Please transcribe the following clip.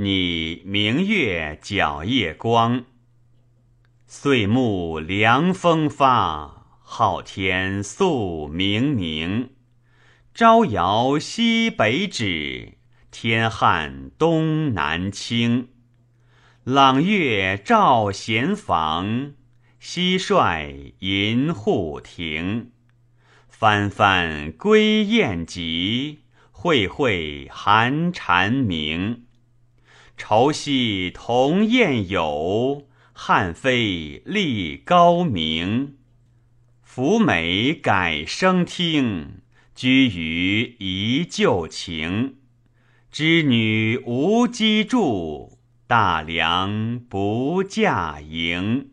你明月皎夜光。岁暮凉风发，昊天宿冥冥。朝摇西北指，天汉东南倾。朗月照闲房，蟋蟀吟户庭。帆帆归雁集，会会寒蝉鸣。愁夕同燕友。汉妃立高明，福美改声听，居于一旧情。织女无机杼，大梁不嫁迎。